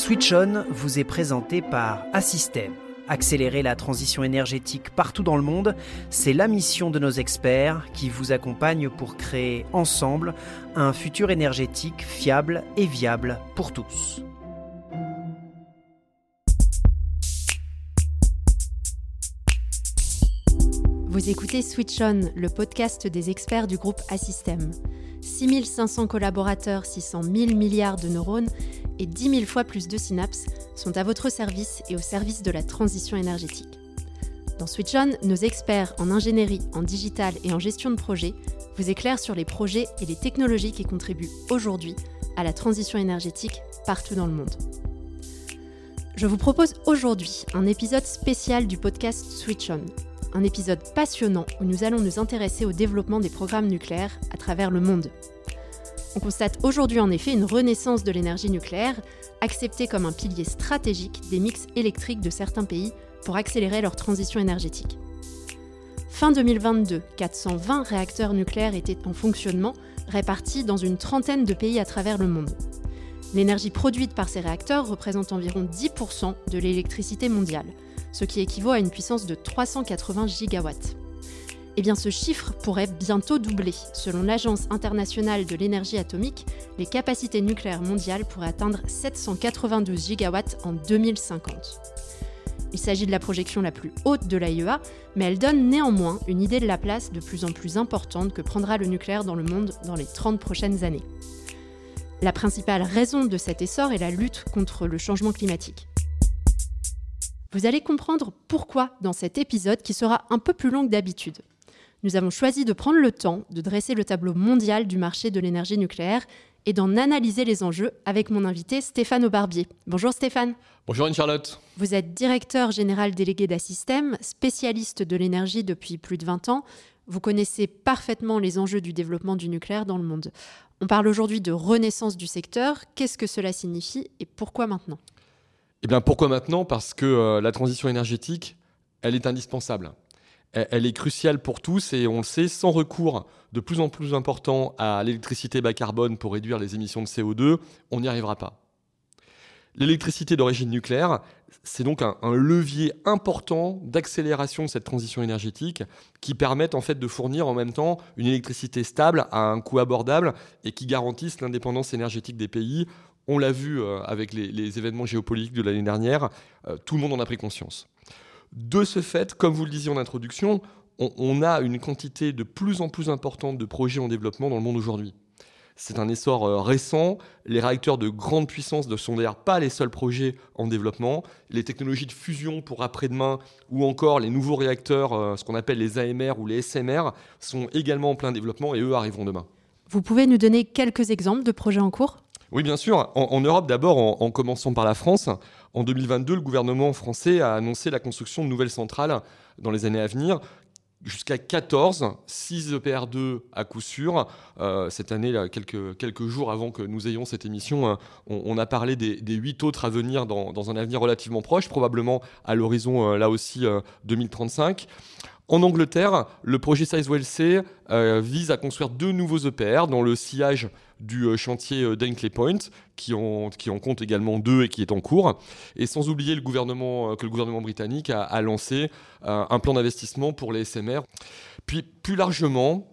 Switch On vous est présenté par Assystem. Accélérer la transition énergétique partout dans le monde, c'est la mission de nos experts qui vous accompagnent pour créer ensemble un futur énergétique fiable et viable pour tous. Vous écoutez Switch On, le podcast des experts du groupe Assystem. 6500 collaborateurs, 600 000 milliards de neurones et 10 000 fois plus de synapses sont à votre service et au service de la transition énergétique. Dans Switch On, nos experts en ingénierie, en digital et en gestion de projet vous éclairent sur les projets et les technologies qui contribuent aujourd'hui à la transition énergétique partout dans le monde. Je vous propose aujourd'hui un épisode spécial du podcast Switch On, un épisode passionnant où nous allons nous intéresser au développement des programmes nucléaires à travers le monde. On constate aujourd'hui en effet une renaissance de l'énergie nucléaire, acceptée comme un pilier stratégique des mix électriques de certains pays pour accélérer leur transition énergétique. Fin 2022, 420 réacteurs nucléaires étaient en fonctionnement, répartis dans une trentaine de pays à travers le monde. L'énergie produite par ces réacteurs représente environ 10% de l'électricité mondiale, ce qui équivaut à une puissance de 380 gigawatts. Eh bien, ce chiffre pourrait bientôt doubler. Selon l'Agence internationale de l'énergie atomique, les capacités nucléaires mondiales pourraient atteindre 792 gigawatts en 2050. Il s'agit de la projection la plus haute de l'AIEA, mais elle donne néanmoins une idée de la place de plus en plus importante que prendra le nucléaire dans le monde dans les 30 prochaines années. La principale raison de cet essor est la lutte contre le changement climatique. Vous allez comprendre pourquoi dans cet épisode qui sera un peu plus long que d'habitude. Nous avons choisi de prendre le temps de dresser le tableau mondial du marché de l'énergie nucléaire et d'en analyser les enjeux avec mon invité Stéphane Aubarbier. Bonjour Stéphane. Bonjour Anne-Charlotte. Vous êtes directeur général délégué d'Assystem, spécialiste de l'énergie depuis plus de 20 ans. Vous connaissez parfaitement les enjeux du développement du nucléaire dans le monde. On parle aujourd'hui de renaissance du secteur. Qu'est-ce que cela signifie et pourquoi maintenant? Eh bien, pourquoi maintenant? Parce que euh, la transition énergétique, elle est indispensable. Elle, est cruciale pour tous et on le sait, sans recours de plus en plus important à l'électricité bas carbone pour réduire les émissions de CO2, on n'y arrivera pas. L'électricité d'origine nucléaire, c'est donc un, levier important d'accélération de cette transition énergétique qui permet en fait de fournir en même temps une électricité stable à un coût abordable et qui garantisse l'indépendance énergétique des pays on l'a vu euh, avec les, événements géopolitiques de l'année dernière, euh, tout le monde en a pris conscience. De ce fait, comme vous le disiez en introduction, on, a une quantité de plus en plus importante de projets en développement dans le monde aujourd'hui. C'est un essor euh, récent. Les réacteurs de grande puissance ne sont d'ailleurs pas les seuls projets en développement. Les technologies de fusion pour après-demain ou encore les nouveaux réacteurs, ce qu'on appelle les AMR ou les SMR, sont également en plein développement et eux arriveront demain. Vous pouvez nous donner quelques exemples de projets en cours? Oui, bien sûr. En, Europe, d'abord, en, commençant par la France, en 2022, le gouvernement français a annoncé la construction de nouvelles centrales dans les années à venir. Jusqu'à 14, 6 EPR2 à coup sûr. Euh, cette année, quelques, quelques jours avant que nous ayons cette émission, hein, on, a parlé des, des, 8 autres à venir dans, un avenir relativement proche, probablement à l'horizon, euh, là aussi, 2035. Euh, en Angleterre, le projet Sizewell C vise à construire deux nouveaux EPR dans le sillage du euh, chantier euh, Dunkley Point, qui en, qui en compte également deux et qui est en cours. Et sans oublier le gouvernement, euh, que le gouvernement britannique a, lancé un plan d'investissement pour les SMR. Puis plus largement,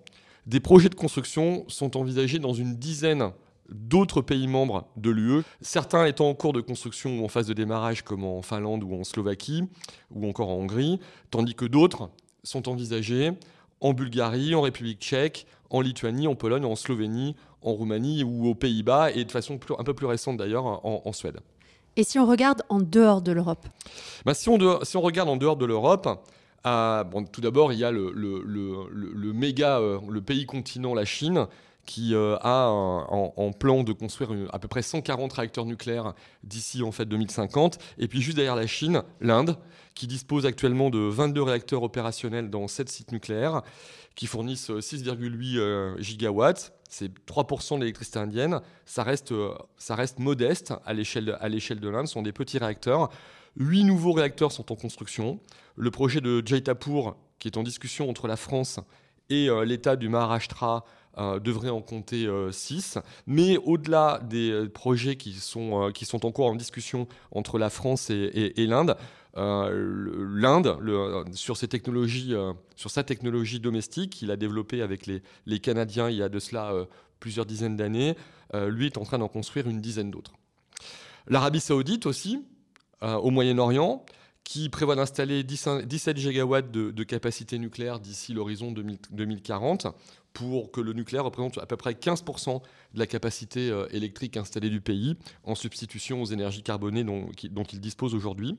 des projets de construction sont envisagés dans une dizaine d'autres pays membres de l'UE, certains étant en cours de construction ou en phase de démarrage comme en Finlande ou en Slovaquie ou encore en Hongrie, tandis que d'autres sont envisagés en Bulgarie, en République tchèque, en Lituanie, en Pologne, en Slovénie, en Roumanie ou aux Pays-Bas et de façon un peu plus récente d'ailleurs en, Suède. Et si on regarde en dehors de l'Europe? Bah, si, on si, on regarde en dehors de l'Europe, euh, bon, tout d'abord, il y a le, le, le, méga, euh, le pays continent, la Chine, qui euh, a en, plan de construire à peu près 140 réacteurs nucléaires d'ici en fait 2050. Et puis juste derrière la Chine, l'Inde, qui dispose actuellement de 22 réacteurs opérationnels dans 7 sites nucléaires, qui fournissent 6,8 gigawatts c'est 3% de l'électricité indienne. Ça reste, euh, ça reste modeste à l'échelle de l'Inde. Ce sont des petits réacteurs. Huit nouveaux réacteurs sont en construction. Le projet de Jaitapur, qui est en discussion entre la France et euh, l'État du Maharashtra, devrait en compter 6. Mais au-delà des projets qui sont, qui sont en en discussion entre la France et, l'Inde, l'Inde, sur, ses technologies, sur sa technologie domestique qu'il a développée avec les, Canadiens il y a de cela plusieurs dizaines d'années, lui est en train d'en construire une dizaine d'autres. L'Arabie saoudite aussi, au Moyen-Orient, qui prévoit d'installer 17 gigawatts de, capacité nucléaire d'ici l'horizon 2040 pour que le nucléaire représente à peu près 15% de la capacité euh, électrique installée du pays, en substitution aux énergies carbonées dont il dispose aujourd'hui.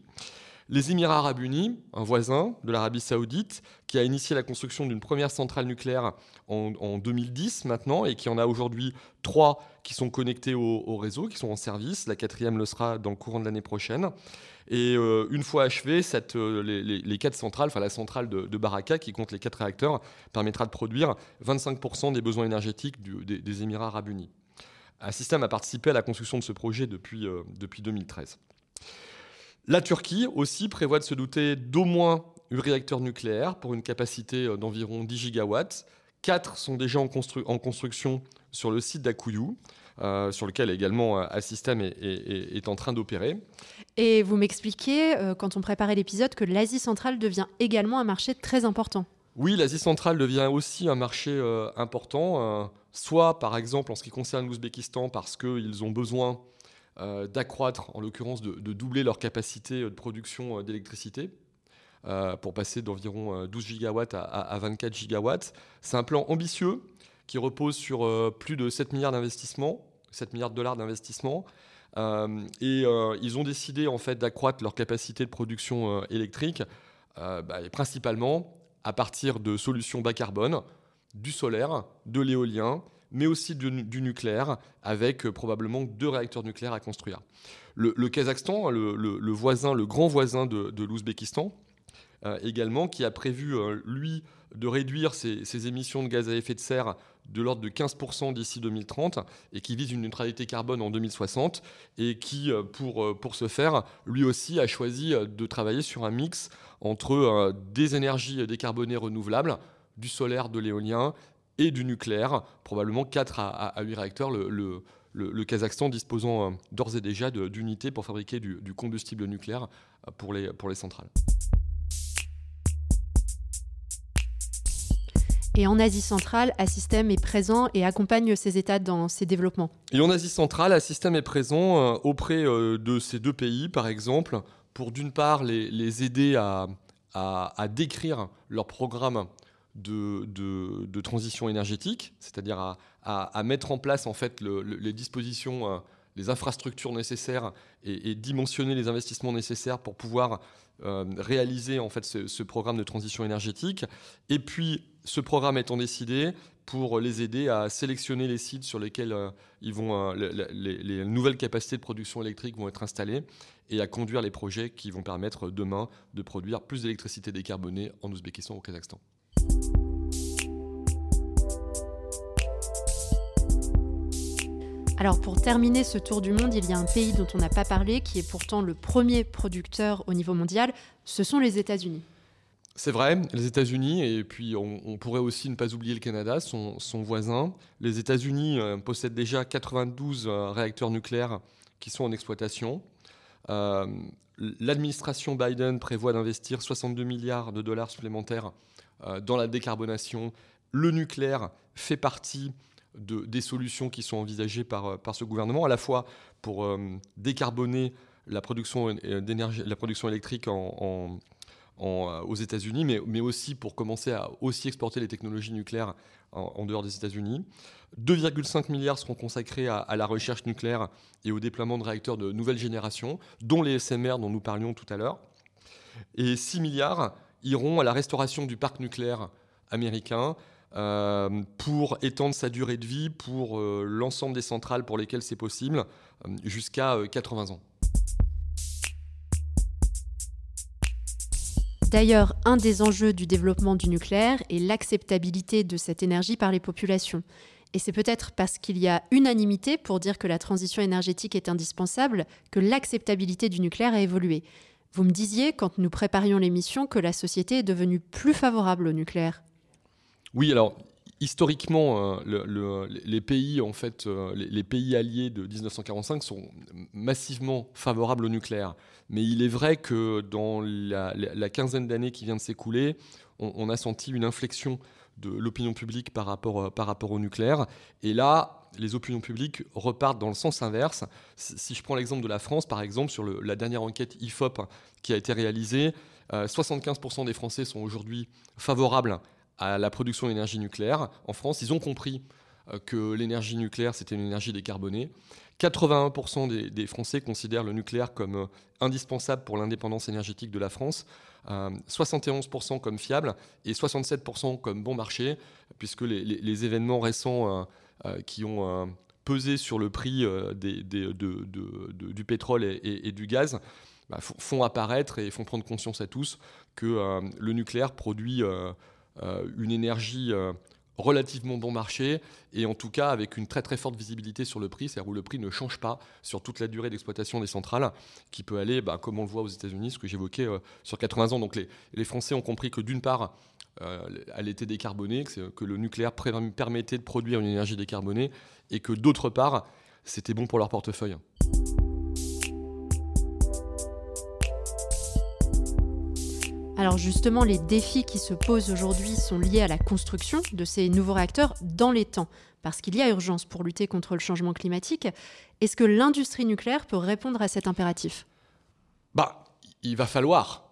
Les Émirats arabes unis, un voisin de l'Arabie saoudite, qui a initié la construction d'une première centrale nucléaire en, 2010 maintenant, et qui en a aujourd'hui trois qui sont connectés au, réseau, qui sont en service. La quatrième le sera dans le courant de l'année prochaine. Et euh, une fois achevé, cette, euh, les, quatre centrales, enfin la centrale de, Baraka, qui compte les quatre réacteurs, permettra de produire 25% des besoins énergétiques des, Émirats arabes unis. Un système a participé à la construction de ce projet depuis, euh, depuis 2013. La Turquie aussi prévoit de se doter d'au moins un réacteur nucléaire pour une capacité euh, d'environ 10 gigawatts. Quatre sont déjà en, construction sur le site d'Akuyu, euh, sur lequel également Assystem est, est, en train d'opérer. Et vous m'expliquez, euh, quand on préparait l'épisode, que l'Asie centrale devient également un marché très important. Oui, l'Asie centrale devient aussi un marché important, soit par exemple en ce qui concerne l'Ouzbékistan, parce qu'ils ont besoin euh, d'accroître, en l'occurrence de, doubler leur capacité de production euh, d'électricité. Euh, pour passer d'environ 12 gigawatts à, 24 gigawatts. C'est un plan ambitieux qui repose sur plus de 7 milliards d'investissements, 7 milliards de dollars d'investissement. et ils ont décidé en fait d'accroître leur capacité de production électrique, bah, principalement à partir de solutions bas carbone, du solaire, de l'éolien mais aussi du, nucléaire, avec euh, probablement deux réacteurs nucléaires à construire. Le, Kazakhstan, le, grand voisin de, l'Ouzbékistan, euh, également, qui a prévu, euh, lui, de réduire ses, émissions de gaz à effet de serre de l'ordre de 15% d'ici 2030 et qui vise une neutralité carbone en 2060 et qui, pour, pour ce faire, lui aussi a choisi de travailler sur un mix entre des énergies décarbonées renouvelables, du solaire, de l'éolien et du nucléaire, probablement 4 à, 8 réacteurs, le, le, Kazakhstan disposant euh, d'ores et déjà d'unités pour fabriquer du, combustible nucléaire euh, pour les, pour les centrales. Et en Asie centrale, Assystem est présent et accompagne ces États dans ces développements. Et en Asie centrale, Assystem est présent euh, auprès de ces deux pays, par exemple, pour d'une part les, les aider à, à, à, décrire leur programme de, transition énergétique, c'est-à-dire à, mettre en place en fait les dispositions, euh, les infrastructures nécessaires et, dimensionner les investissements nécessaires pour pouvoir euh, réaliser en fait ce, programme de transition énergétique. Et puis ce programme étant décidé pour les aider à sélectionner les sites sur lesquels euh, ils vont, les, nouvelles capacités de production électrique vont être installées et à conduire les projets qui vont permettre demain de produire plus d'électricité décarbonée en Ouzbékistan ou au Kazakhstan. Alors pour terminer ce tour du monde, il y a un pays dont on n'a pas parlé, qui est pourtant le premier producteur au niveau mondial, ce sont les États-Unis. C'est vrai, les États-Unis, et puis on, pourrait aussi ne pas oublier le Canada, son, voisin. Les États-Unis euh, possèdent déjà 92 euh, réacteurs nucléaires qui sont en exploitation. Euh, l'administration Biden prévoit d'investir 62 milliards de dollars supplémentaires dans la décarbonation. Le nucléaire fait partie des solutions qui sont envisagées par, euh, par ce gouvernement, à la fois pour euh, décarboner la production, électrique euh, aux États-Unis, mais, aussi pour commencer à aussi exporter les technologies nucléaires en, dehors des États-Unis. 2,5 milliards seront consacrés à, la recherche nucléaire et au déploiement de réacteurs de nouvelle génération, dont les SMR dont nous parlions tout à l'heure. Et 6 milliards iront à la restauration du parc nucléaire américain, euh, pour étendre sa durée de vie pour euh, l'ensemble des centrales pour lesquelles c'est possible, euh, jusqu'à 80 ans. D'ailleurs, un des enjeux du développement du nucléaire est l'acceptabilité de cette énergie par les populations. Et c'est peut-être parce qu'il y a unanimité pour dire que la transition énergétique est indispensable que l'acceptabilité du nucléaire a évolué. Vous me disiez, quand nous préparions l'émission, que la société est devenue plus favorable au nucléaire. Oui, alors historiquement, les pays en fait, les, pays alliés de 1945 sont massivement favorables au nucléaire. Mais il est vrai que dans la, quinzaine d'années qui vient de s'écouler, on, a senti une inflexion de l'opinion publique par rapport, par rapport au nucléaire. Et là, les opinions publiques repartent dans le sens inverse. Si je prends l'exemple de la France, par exemple, sur la dernière enquête IFOP qui a été réalisée, 75% des Français sont aujourd'hui favorables à la production d'énergie nucléaire. En France, ils ont compris euh, que l'énergie nucléaire, c'était une énergie décarbonée. 81% des, Français considèrent le nucléaire comme euh, indispensable pour l'indépendance énergétique de la France, 71% euh, comme fiable et 67% comme bon marché, puisque les, événements récents qui ont pesé sur le prix du pétrole et, du gaz bah, font apparaître et font prendre conscience à tous que le nucléaire produit euh, une énergie euh, relativement bon marché et en tout cas avec une très très forte visibilité sur le prix, c'est-à-dire où le prix ne change pas sur toute la durée d'exploitation des centrales, qui peut aller, bah, comme on le voit aux États-Unis, ce que j'évoquais, euh, sur 80 ans. Donc les, Français ont compris que d'une part, elle était décarbonée, que, que, le nucléaire permettait de produire une énergie décarbonée et que d'autre part, c'était bon pour leur portefeuille. Alors justement, les défis qui se posent aujourd'hui sont liés à la construction de ces nouveaux réacteurs dans les temps, parce qu'il y a urgence pour lutter contre le changement climatique. Est-ce que l'industrie nucléaire peut répondre à cet impératif? Bah, il va falloir.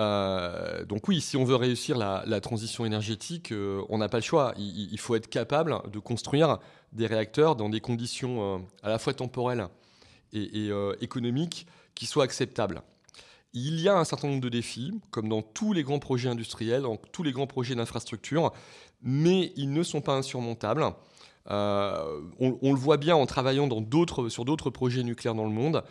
Euh, donc oui, si on veut réussir la, transition énergétique, euh, on n'a pas le choix. Il, faut être capable de construire des réacteurs dans des conditions euh, à la fois temporelles et, économiques qui soient acceptables. Il y a un certain nombre de défis, comme dans tous les grands projets industriels, dans tous les grands projets d'infrastructure, mais ils ne sont pas insurmontables. On, le voit bien en travaillant sur d'autres projets nucléaires dans le monde.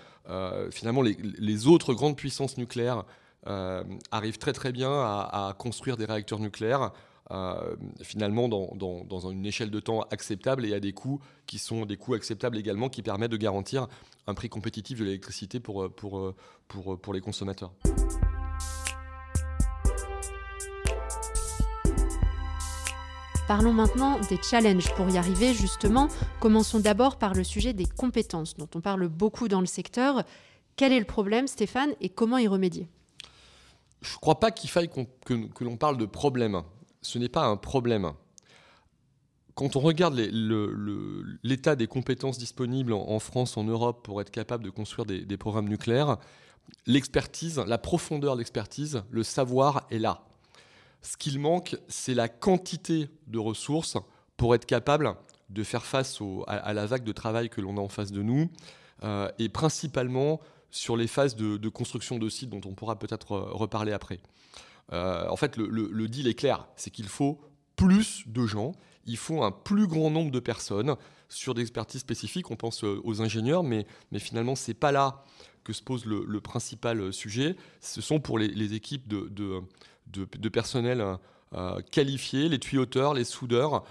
Finalement, les, autres grandes puissances nucléaires arrivent très très bien à, construire des réacteurs nucléaires euh, finalement dans, une échelle de temps acceptable et à des coûts qui sont des coûts acceptables également, qui permettent de garantir un prix compétitif de l'électricité pour, euh, pour, euh, pour, pour les consommateurs. Parlons maintenant des challenges pour y arriver justement. Commençons d'abord par le sujet des compétences dont on parle beaucoup dans le secteur. Quel est le problème Stéphane et comment y remédier? Je ne crois pas qu'il faille que, l'on parle de problème ce n'est pas un problème. Quand on regarde l'état des compétences disponibles en, France, en Europe, pour être capable de construire des, programmes nucléaires, l'expertise, la profondeur de l'expertise, le savoir est là. Ce qu'il manque, c'est la quantité de ressources pour être capable de faire face à, la vague de travail que l'on a en face de nous, euh, et principalement sur les phases de construction de sites dont on pourra peut-être euh, reparler après. Euh, en fait, le, deal est clair, c'est qu'il faut plus de gens, il faut un plus grand nombre de personnes sur des expertises spécifiques. On pense euh, aux ingénieurs, mais, mais finalement, c'est pas là que se pose le, principal sujet. Ce sont pour les, équipes de, personnel euh, qualifiés, les tuyauteurs, les soudeurs,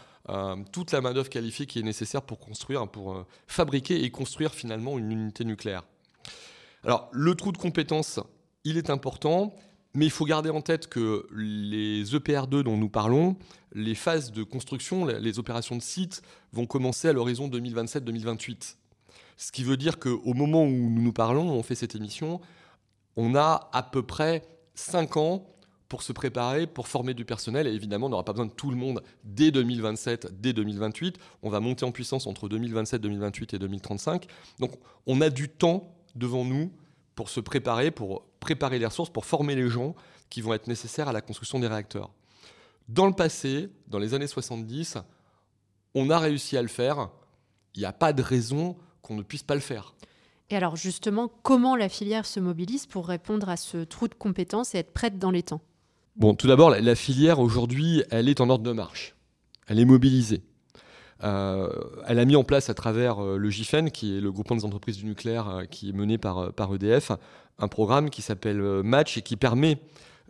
toute la main-d'œuvre qualifiée qui est nécessaire pour construire, pour fabriquer et construire finalement une unité nucléaire. Alors, le trou de compétences, il est important. Mais il faut garder en tête que les EPR2 dont nous parlons, les phases de construction, les opérations de site vont commencer à l'horizon 2027-2028. Ce qui veut dire qu'au moment où nous nous parlons, on fait cette émission, on a à peu près 5 ans pour se préparer, pour former du personnel. Et évidemment, on n'aura pas besoin de tout le monde dès 2027, dès 2028. On va monter en puissance entre 2027, 2028 et 2035. Donc on a du temps devant nous pour se préparer, pour préparer les ressources, pour former les gens qui vont être nécessaires à la construction des réacteurs. Dans le passé, dans les années 70, on a réussi à le faire. Il n'y a pas de raison qu'on ne puisse pas le faire. Et alors justement, comment la filière se mobilise pour répondre à ce trou de compétences et être prête dans les temps? Bon, tout d'abord, la filière aujourd'hui, elle est en ordre de marche. Elle est mobilisée. Euh, elle a mis en place à travers euh, le GIFEN, qui est le groupement des entreprises du nucléaire euh, qui est mené par, par EDF, un programme qui s'appelle Match et qui permet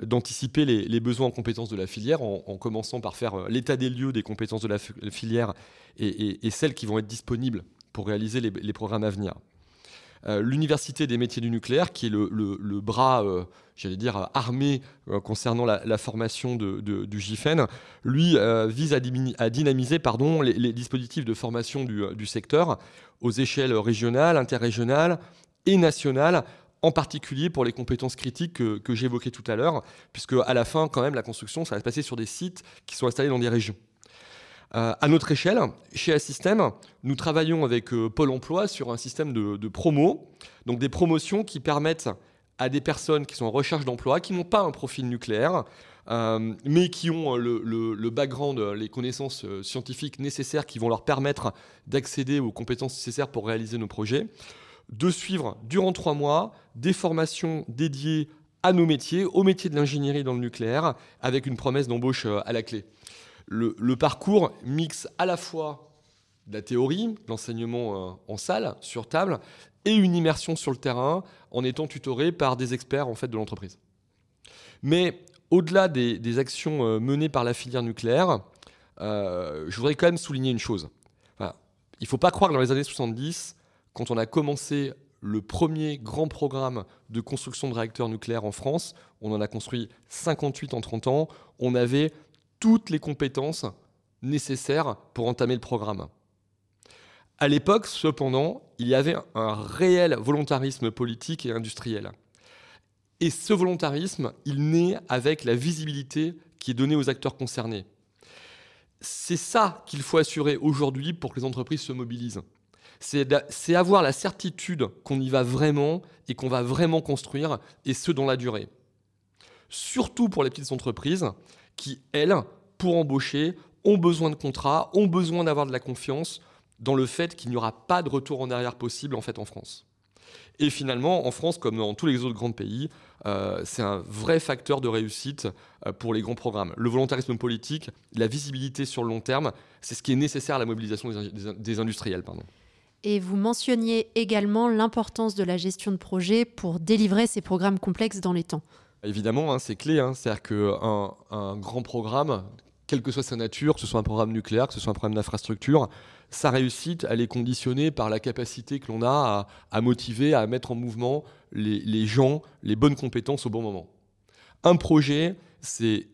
d'anticiper les, besoins en compétences de la filière en, commençant par faire l'état des lieux des compétences de la filière et, celles qui vont être disponibles pour réaliser les, programmes à venir. l'Université des métiers du nucléaire, qui est le, bras, j'allais dire, armé concernant la, formation du GIFEN, lui vise à, dynamiser les, dispositifs de formation du, secteur aux échelles régionales, interrégionales et nationales en particulier pour les compétences critiques que, j'évoquais tout à l'heure, puisque à la fin, quand même, la construction, ça va se passer sur des sites qui sont installés dans des régions. Euh, à notre échelle, chez Assystem, nous travaillons avec euh, Pôle emploi sur un système de, de promo, donc des promotions qui permettent à des personnes qui sont en recherche d'emploi, qui n'ont pas un profil nucléaire, euh, mais qui ont le, le, background, les connaissances scientifiques nécessaires qui vont leur permettre d'accéder aux compétences nécessaires pour réaliser nos projets, de suivre durant trois mois des formations dédiées à nos métiers, au métier de l'ingénierie dans le nucléaire, avec une promesse d'embauche à la clé. Le, parcours mixe à la fois de la théorie, l'enseignement euh, en salle, sur table, et une immersion sur le terrain en étant tutoré par des experts en fait, de l'entreprise. Mais au-delà des, actions euh, menées par la filière nucléaire, je voudrais quand même souligner une chose. il ne faut pas croire que dans les années 70, quand on a commencé le premier grand programme de construction de réacteurs nucléaires en France, on en a construit 58 en 30 ans, on avait toutes les compétences nécessaires pour entamer le programme. À l'époque, cependant, il y avait un réel volontarisme politique et industriel. Et ce volontarisme, il naît avec la visibilité qui est donnée aux acteurs concernés. C'est ça qu'il faut assurer aujourd'hui pour que les entreprises se mobilisent c'est avoir la certitude qu'on y va vraiment et qu'on va vraiment construire, et ce dans la durée. Surtout pour les petites entreprises qui, elles, pour embaucher, ont besoin de contrats, ont besoin d'avoir de la confiance dans le fait qu'il n'y aura pas de retour en arrière possible en fait en France. Et finalement, en France, comme dans tous les autres grands pays, euh, c'est un vrai facteur de réussite euh, pour les grands programmes. Le volontarisme politique, la visibilité sur le long terme, c'est ce qui est nécessaire à la mobilisation des, des industriels. Pardon. Et vous mentionniez également l'importance de la gestion de projet pour délivrer ces programmes complexes dans les temps. Évidemment, hein, c'est clé. Hein. C'est-à-dire qu'un un grand programme, quelle que soit sa nature, que ce soit un programme nucléaire, que ce soit un programme d'infrastructure, sa réussite, elle est conditionnée par la capacité que l'on a à, motiver, à mettre en mouvement les, les, gens, les bonnes compétences au bon moment. Un projet, c'est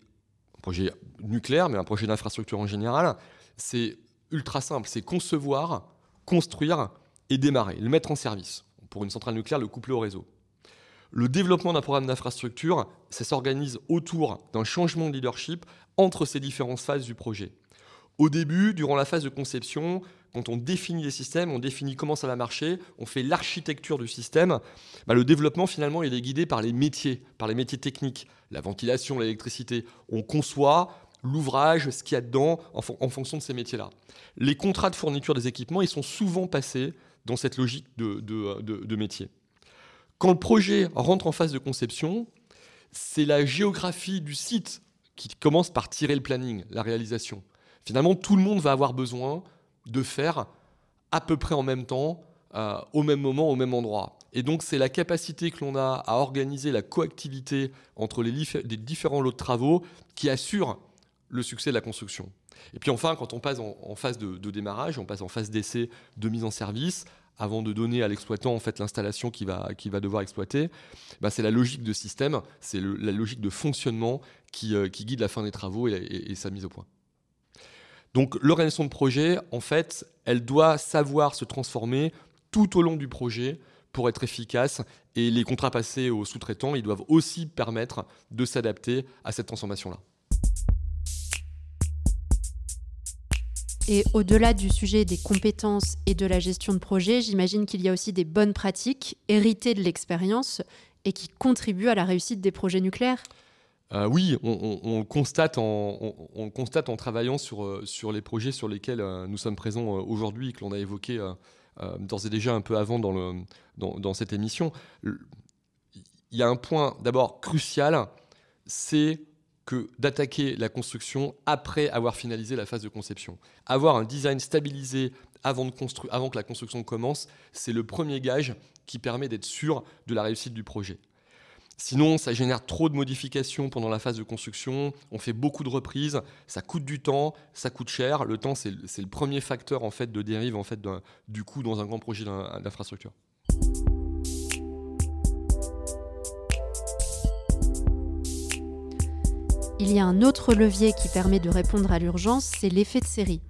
un projet nucléaire, mais un projet d'infrastructure en général, c'est ultra simple. C'est concevoir construire et démarrer, le mettre en service. Pour une centrale nucléaire, le coupler au réseau. Le développement d'un programme d'infrastructure, ça s'organise autour d'un changement de leadership entre ces différentes phases du projet. Au début, durant la phase de conception, quand on définit les systèmes, on définit comment ça va marcher, on fait l'architecture du système, bah, le développement finalement il est guidé par les métiers, par les métiers techniques, la ventilation, l'électricité. On conçoit, l'ouvrage, ce qu'il y a dedans, en, fonction de ces métiers-là. Les contrats de fourniture des équipements, ils sont souvent passés dans cette logique de, de, métier. Quand le projet rentre en phase de conception, c'est la géographie du site qui commence par tirer le planning, la réalisation. Finalement, tout le monde va avoir besoin de faire à peu près en même temps, euh, au même moment, au même endroit. Et donc, c'est la capacité que l'on a à organiser la coactivité entre les, les différents lots de travaux qui assure le succès de la construction. Et puis enfin, quand on passe en, phase de, démarrage, on passe en phase d'essai, de mise en service, avant de donner à l'exploitant en fait l'installation qu'il va, va devoir exploiter, bah, c'est la logique de système, c'est la logique de fonctionnement qui, euh, qui, guide la fin des travaux et, sa mise au point. Donc l'organisation de projet, en fait, elle doit savoir se transformer tout au long du projet pour être efficace et les contrats passés aux sous-traitants, ils doivent aussi permettre de s'adapter à cette transformation-là. Et au-delà du sujet des compétences et de la gestion de projet, j'imagine qu'il y a aussi des bonnes pratiques héritées de l'expérience et qui contribuent à la réussite des projets nucléaires. Euh, oui, on, constate en, travaillant sur, euh, sur les projets sur lesquels euh, nous sommes présents aujourd'hui et que l'on a évoqué d'ores et déjà un peu avant dans cette émission. Il y a un point d'abord crucial, c'est que d'attaquer la construction après avoir finalisé la phase de conception. Avoir un design stabilisé avant, que la construction commence, c'est le premier gage qui permet d'être sûr de la réussite du projet. Sinon, ça génère trop de modifications pendant la phase de construction, on fait beaucoup de reprises, ça coûte du temps, ça coûte cher. Le temps, c'est le premier facteur en fait, de dérive en fait, du coût dans un grand projet d'infrastructure. Il y a un autre levier qui permet de répondre à l'urgence, c'est l'effet de série.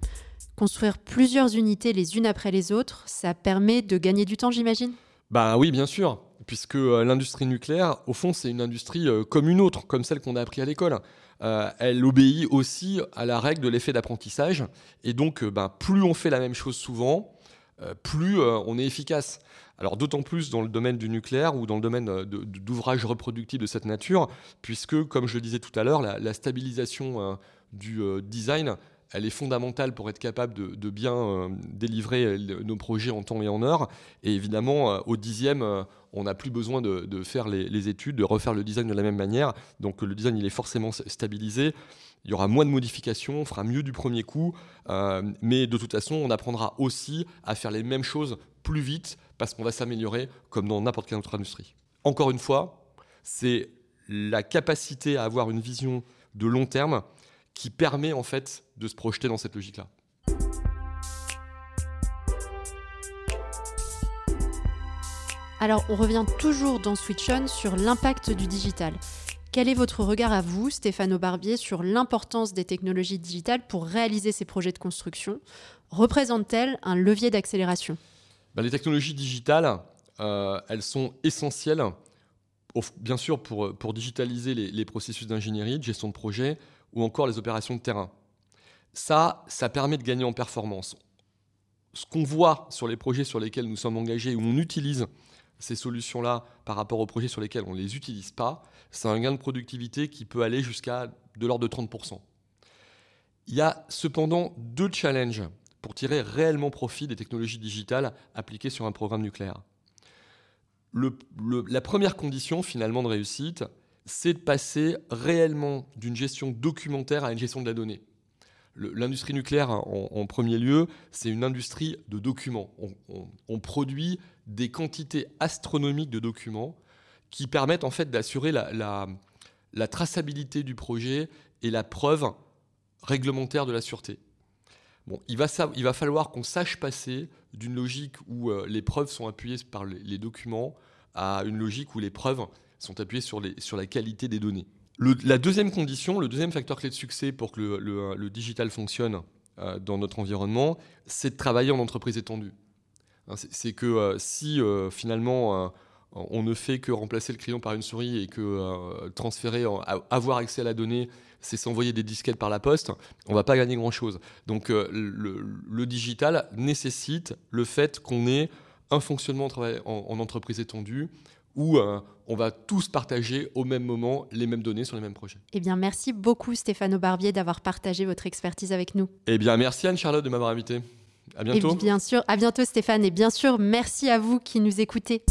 Construire plusieurs unités les unes après les autres, ça permet de gagner du temps, j'imagine? Bah oui, bien sûr, puisque euh, l'industrie nucléaire, au fond, c'est une industrie euh, comme une autre, comme celle qu'on a appris à l'école. Euh, elle obéit aussi à la règle de l'effet d'apprentissage, et donc bah, plus on fait la même chose souvent, plus on est efficace. Alors d'autant plus dans le domaine du nucléaire ou dans le domaine d'ouvrages reproductifs de cette nature, puisque, comme je le disais tout à l'heure, la, stabilisation du design elle est fondamentale pour être capable de, bien euh, délivrer euh, nos projets en temps et en heure. Et évidemment, euh, au dixième, on n'a plus besoin de, faire les, études, de refaire le design de la même manière. Donc le design, il est forcément stabilisé. Il y aura moins de modifications, on fera mieux du premier coup. mais de toute façon, on apprendra aussi à faire les mêmes choses plus vite parce qu'on va s'améliorer comme dans n'importe quelle autre industrie. Encore une fois, c'est la capacité à avoir une vision de long terme qui permet en fait de se projeter dans cette logique-là. Alors, on revient toujours dans Switch On sur l'impact du digital. Quel est votre regard à vous, Stéphane Barbier, sur l'importance des technologies digitales pour réaliser ces projets de construction? Représentent-elles un levier d'accélération? Ben, Les technologies digitales, euh, elles sont essentielles, bien sûr, pour, pour digitaliser les, les processus d'ingénierie, de gestion de projet, ou encore les opérations de terrain. Ça, ça permet de gagner en performance. Ce qu'on voit sur les projets sur lesquels nous sommes engagés, où on utilise ces solutions-là par rapport aux projets sur lesquels on ne les utilise pas, c'est un gain de productivité qui peut aller jusqu'à de l'ordre de 30%. Il y a cependant deux challenges pour tirer réellement profit des technologies digitales appliquées sur un programme nucléaire. la première condition finalement de réussite, c'est de passer réellement d'une gestion documentaire à une gestion de la donnée. L'industrie nucléaire, en, premier lieu, c'est une industrie de documents. On, produit des quantités astronomiques de documents qui permettent en fait d'assurer la, traçabilité du projet et la preuve réglementaire de la sûreté. Bon, il, va, il va falloir qu'on sache passer d'une logique où euh, les preuves sont appuyées par les documents à une logique où les preuves sont appuyés sur, la qualité des données. la deuxième condition, le deuxième facteur clé de succès pour que le, digital fonctionne euh, dans notre environnement, c'est de travailler en entreprise étendue. Hein, c'est que euh, si euh, finalement on ne fait que remplacer le crayon par une souris et que transférer, avoir accès à la donnée, c'est s'envoyer des disquettes par la poste, on ne va pas gagner grand-chose. Donc le, digital nécessite le fait qu'on ait un fonctionnement en entreprise étendue où euh, on va tous partager au même moment les mêmes données sur les mêmes projets. Eh bien, merci beaucoup Stéphane Barbier d'avoir partagé votre expertise avec nous. Eh bien, merci Anne-Charlotte de m'avoir invité. À bientôt. Et bien sûr, à bientôt Stéphane. Et bien sûr, merci à vous qui nous écoutez.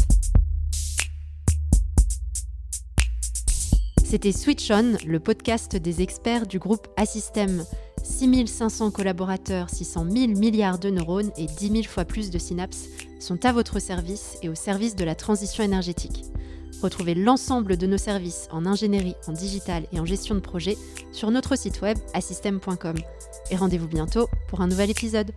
C'était Switch On, le podcast des experts du groupe Assystem. 6500 collaborateurs, 600 000 milliards de neurones et 10 000 fois plus de synapses sont à votre service et au service de la transition énergétique. Retrouvez l'ensemble de nos services en ingénierie, en digital et en gestion de projet sur notre site web assystem.com. Et rendez-vous bientôt pour un nouvel épisode.